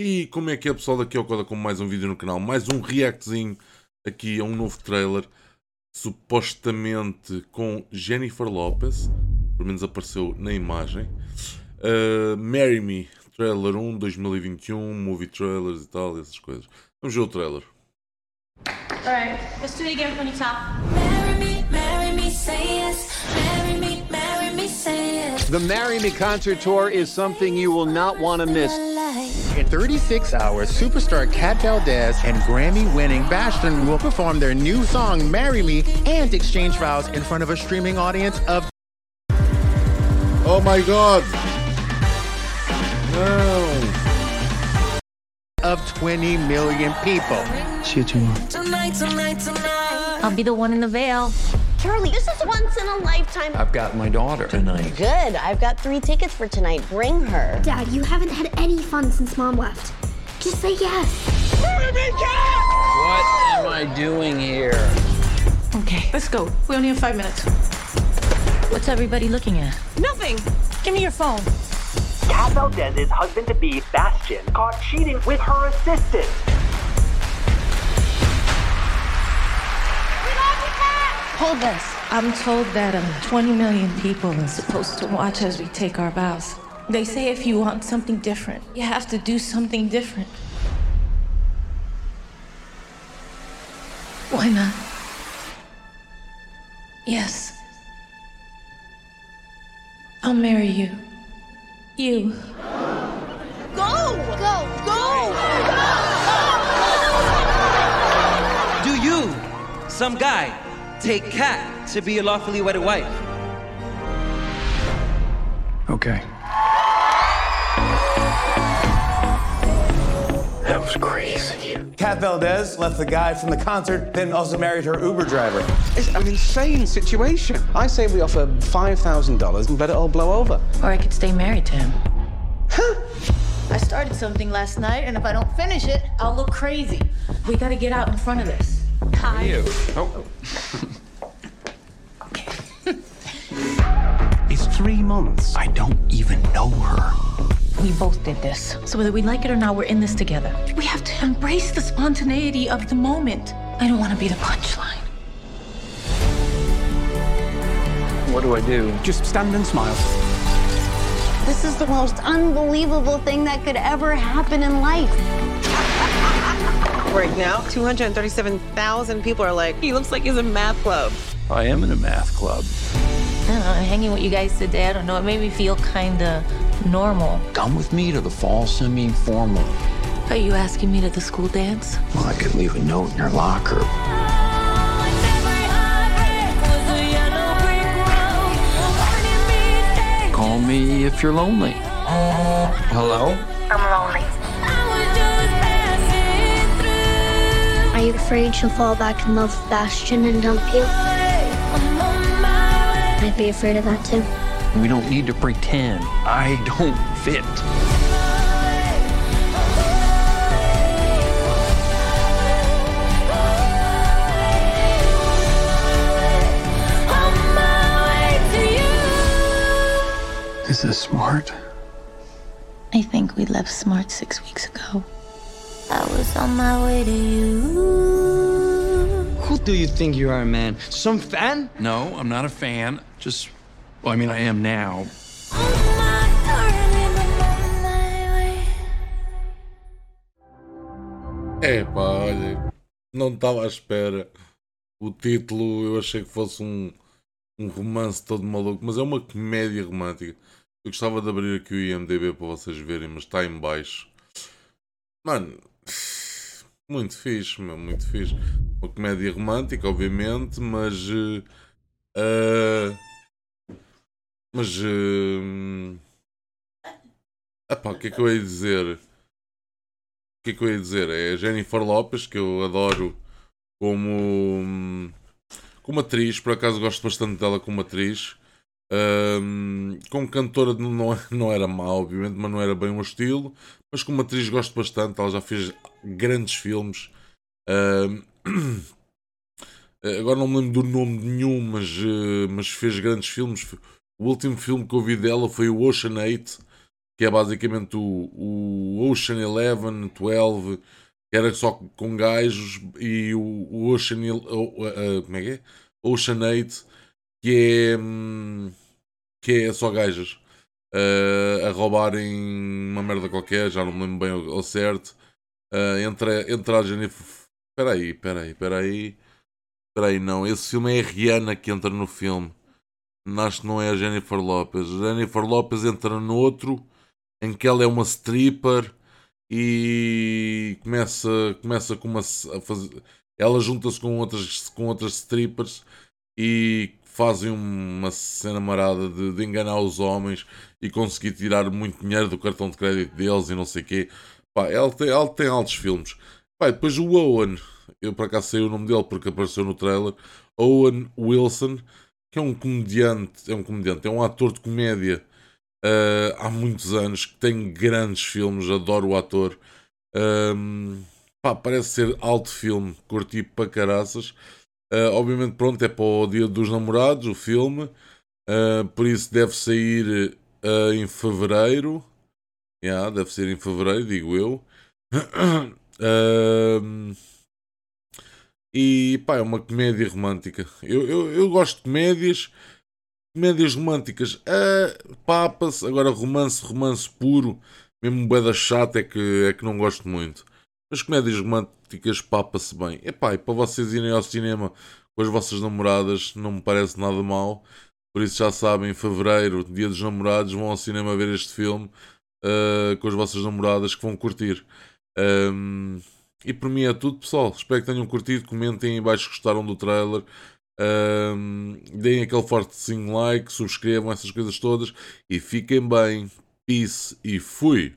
E como é que é pessoal daqui ao Coda com mais um vídeo no canal, mais um reactzinho aqui a um novo trailer, supostamente com Jennifer Lopez, pelo menos apareceu na imagem. Uh, Marry Me, trailer 1 2021, movie trailers e tal, essas coisas. Vamos ver o trailer. Alright, let's do it again from the top. The Marry Me concert tour is something you will not want to miss. In 36 hours, superstar Kat Valdez and Grammy-winning Bastion will perform their new song "Marry Me" and exchange vows in front of a streaming audience of. Oh my God! No. Of 20 million people. See you tomorrow. Tonight, tonight, tonight. I'll be the one in the veil. Charlie, this is once in a lifetime. I've got my daughter tonight. Good. I've got three tickets for tonight. Bring her. Dad, you haven't had any fun since Mom left. Just say yes. What am I doing here? Okay, let's go. We only have five minutes. What's everybody looking at? Nothing. Give me your phone. Kat Valdez's husband-to-be, Bastion, caught cheating with her assistant. Hold this. I'm told that um, 20 million people are supposed to watch as we take our vows. They say if you want something different, you have to do something different. Why not? Yes. I'll marry you. You. Go! Go! Go! Do you, some guy, take Kat to be your lawfully wedded wife. Okay. That was crazy. Kat Valdez left the guy from the concert, then also married her Uber driver. It's an insane situation. I say we offer $5,000 and let it all blow over. Or I could stay married to him. Huh? I started something last night, and if I don't finish it, I'll look crazy. We gotta get out in front of this. Hi. You. Oh. oh. it's three months. I don't even know her. We both did this. So whether we like it or not, we're in this together. We have to embrace the spontaneity of the moment. I don't want to be the punchline. What do I do? Just stand and smile. This is the most unbelievable thing that could ever happen in life. Right now, 237,000 people are like, he looks like he's in math club. I am in a math club. I don't know, hanging with you guys today, I don't know, it made me feel kind of normal. Come with me to the fall semi-formal. Are you asking me to the school dance? Well, I could leave a note in your locker. Call me if you're lonely. Hello? I'm lonely. Afraid she'll fall back in love with Bastion and dump you? I'd be afraid of that too. We don't need to pretend. I don't fit. Is this smart? I think we left smart six weeks ago. I was on my way to you. Who do you think you are, man? Some fan? No, I'm not a fan. Just, well, I mean, I am now. É pá, olha, não estava à espera. O título eu achei que fosse um, um romance todo maluco, mas é uma comédia romântica. Eu gostava de abrir aqui o IMDB para vocês verem, mas está em baixo. Mano, muito fixe, meu, muito fixe. Uma comédia romântica, obviamente, mas. Uh, mas. Uh, epá, o que é que eu ia dizer? O que é que eu ia dizer? É a Jennifer Lopes, que eu adoro como. Como atriz, por acaso gosto bastante dela como atriz. Um, como cantora não, não era má, obviamente, mas não era bem o estilo. Mas como atriz gosto bastante, ela já fez grandes filmes. Um, agora não me lembro do nome de nenhum, mas, uh, mas fez grandes filmes. O último filme que eu vi dela foi o Ocean 8, que é basicamente o, o Ocean Eleven, 12, que era só com gajos, e o, o Ocean, uh, como é que é? Ocean 8, que é, hum, que é só gajas. Uh, a roubarem uma merda qualquer, já não me lembro bem ao, certo. Uh, entre, entre a Jennifer. Espera aí, espera aí, espera aí. Espera aí, não. Esse filme é a Rihanna que entra no filme. Acho que não é a Jennifer Lopez. A Jennifer Lopez entra no outro em que ela é uma stripper e começa, começa com uma, a fazer. Ela junta-se com outras, com outras strippers e fazem uma cena marada de, de, enganar os homens e conseguir tirar muito dinheiro do cartão de crédito deles e não sei o quê. Pá, ela, tem, ela tem altos filmes. Pá, depois o Owen, eu para cá sei o nome dele porque apareceu no trailer. Owen Wilson, que é um comediante, é um comediante, é um ator de comédia uh, há muitos anos, que tem grandes filmes, adoro o ator. Um, pá, parece ser alto filme, curti para caraças. Uh, obviamente, pronto, é para o Dia dos Namorados o filme, uh, por isso deve sair uh, em fevereiro. Yeah, deve ser em fevereiro, digo eu. e pá, é uma comédia romântica. Eu, eu, eu gosto de comédias, comédias românticas. Uh, papas, agora romance, romance puro, mesmo boeda chata é que, é que não gosto muito. As comédias românticas papa-se bem. Epá, e para vocês irem ao cinema com as vossas namoradas não me parece nada mal. Por isso já sabem, em fevereiro, dia dos namorados, vão ao cinema ver este filme uh, com as vossas namoradas que vão curtir. Um, e por mim é tudo, pessoal. Espero que tenham curtido. Comentem em baixo se gostaram do trailer. Um, deem aquele fortezinho like, subscrevam essas coisas todas e fiquem bem. Peace e fui!